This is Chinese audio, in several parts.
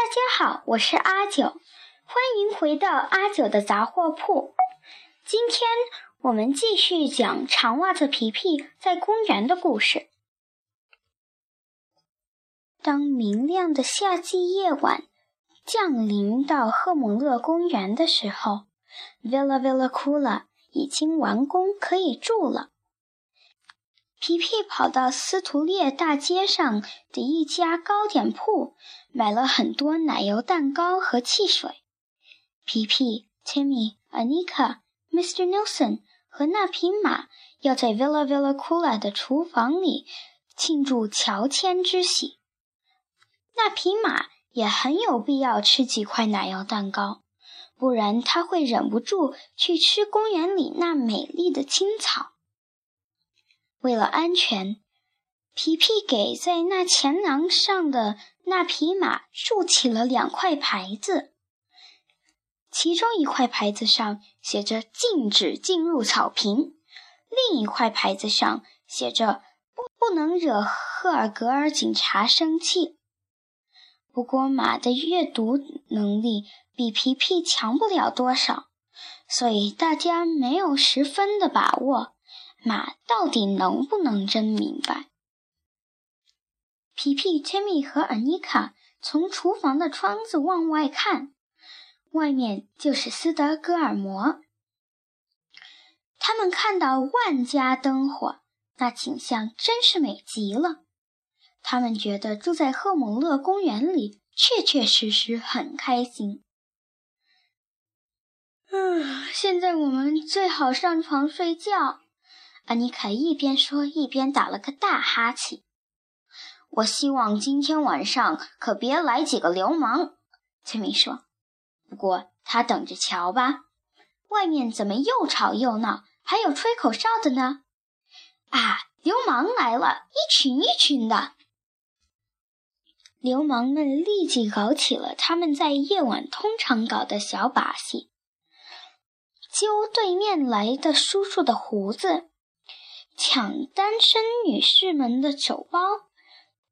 大家好，我是阿九，欢迎回到阿九的杂货铺。今天我们继续讲长袜子皮皮在公园的故事。当明亮的夏季夜晚降临到赫姆勒公园的时候，Villa Villa Kula 已经完工，可以住了。皮皮跑到斯图列大街上的一家糕点铺，买了很多奶油蛋糕和汽水。皮皮、Timmy、Anika、Mr. Nelson 和那匹马要在 Villa Villa Kula 的厨房里庆祝乔迁之喜。那匹马也很有必要吃几块奶油蛋糕，不然它会忍不住去吃公园里那美丽的青草。为了安全，皮皮给在那前廊上的那匹马竖起了两块牌子，其中一块牌子上写着“禁止进入草坪”，另一块牌子上写着“不不能惹赫尔格尔警察生气”。不过，马的阅读能力比皮皮强不了多少，所以大家没有十分的把握。马到底能不能真明白？皮皮、切密和 Anika 从厨房的窗子往外看，外面就是斯德哥尔摩。他们看到万家灯火，那景象真是美极了。他们觉得住在赫姆勒公园里确确实实很开心。嗯，现在我们最好上床睡觉。安妮卡一边说一边打了个大哈欠。我希望今天晚上可别来几个流氓，崔米说。不过他等着瞧吧。外面怎么又吵又闹，还有吹口哨的呢？啊，流氓来了，一群一群的。流氓们立即搞起了他们在夜晚通常搞的小把戏：揪对面来的叔叔的胡子。抢单身女士们的手包，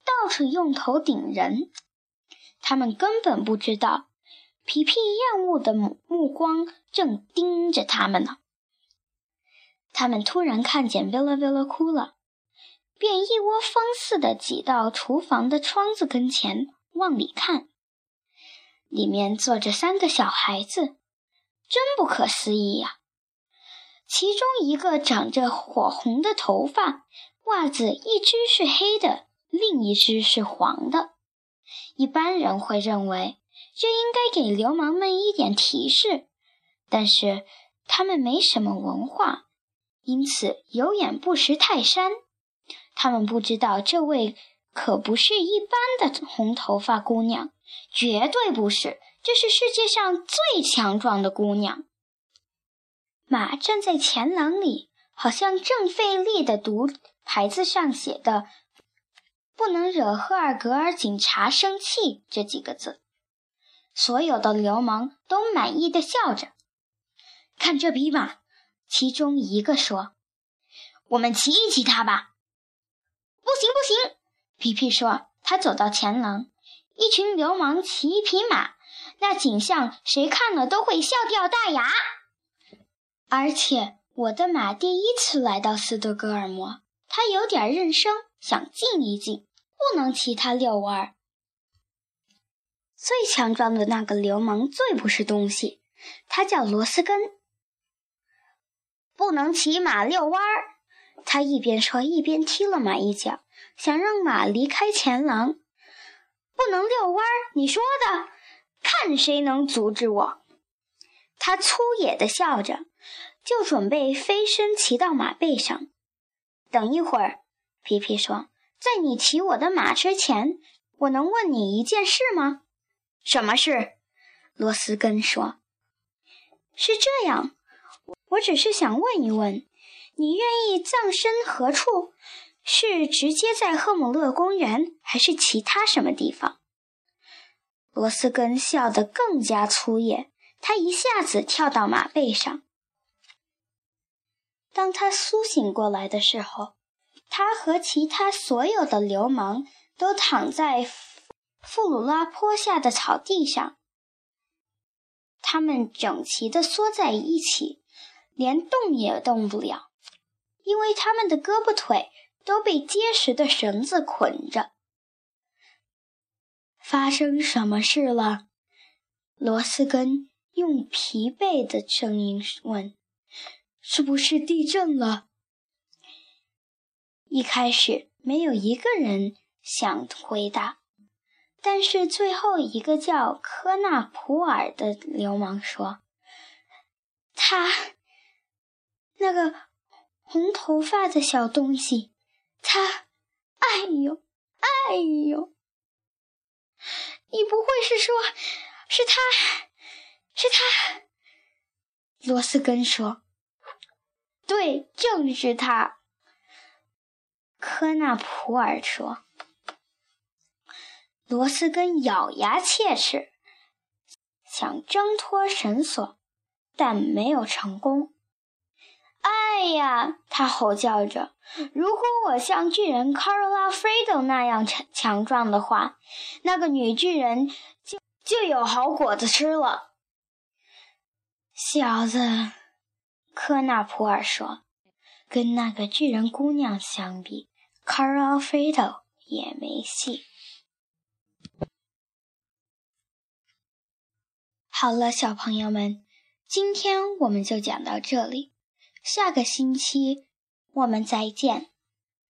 到处用头顶人。他们根本不知道，皮皮厌恶的目光正盯着他们呢。他们突然看见 Villa Villa 哭了，便一窝蜂似的挤到厨房的窗子跟前往里看。里面坐着三个小孩子，真不可思议呀！其中一个长着火红的头发，袜子一只是黑的，另一只是黄的。一般人会认为这应该给流氓们一点提示，但是他们没什么文化，因此有眼不识泰山。他们不知道这位可不是一般的红头发姑娘，绝对不是，这是世界上最强壮的姑娘。马站在前廊里，好像正费力地读牌子上写的“不能惹赫尔格尔警察生气”这几个字。所有的流氓都满意的笑着。看这匹马，其中一个说：“我们骑一骑它吧。”“不行，不行！”皮皮说。他走到前廊，一群流氓骑一匹马，那景象谁看了都会笑掉大牙。而且我的马第一次来到斯德哥尔摩，它有点认生，想静一静，不能骑它遛弯儿。最强壮的那个流氓最不是东西，他叫罗斯根，不能骑马遛弯儿。他一边说一边踢了马一脚，想让马离开前廊。不能遛弯儿，你说的，看谁能阻止我。他粗野地笑着。就准备飞身骑到马背上。等一会儿，皮皮说：“在你骑我的马之前，我能问你一件事吗？”“什么事？”罗斯根说。“是这样，我只是想问一问，你愿意葬身何处？是直接在赫姆勒公园，还是其他什么地方？”罗斯根笑得更加粗野，他一下子跳到马背上。当他苏醒过来的时候，他和其他所有的流氓都躺在弗鲁拉坡下的草地上。他们整齐地缩在一起，连动也动不了，因为他们的胳膊腿都被结实的绳子捆着。发生什么事了？罗斯根用疲惫的声音问：“是不是地震了？”一开始没有一个人想回答。但是最后一个叫科纳普尔的流氓说：“他那个红头发的小东西，他，哎呦，哎呦！你不会是说，是他，是他？”罗斯根说：“对，正是他。”科纳普尔说。罗斯根咬牙切齿，想挣脱绳索，但没有成功。哎呀！他吼叫着：“如果我像巨人卡罗拉·弗雷多那样强强壮的话，那个女巨人就就有好果子吃了。”小子，科纳普尔说：“跟那个巨人姑娘相比，卡罗拉·弗雷多也没戏。”好了，小朋友们，今天我们就讲到这里，下个星期我们再见。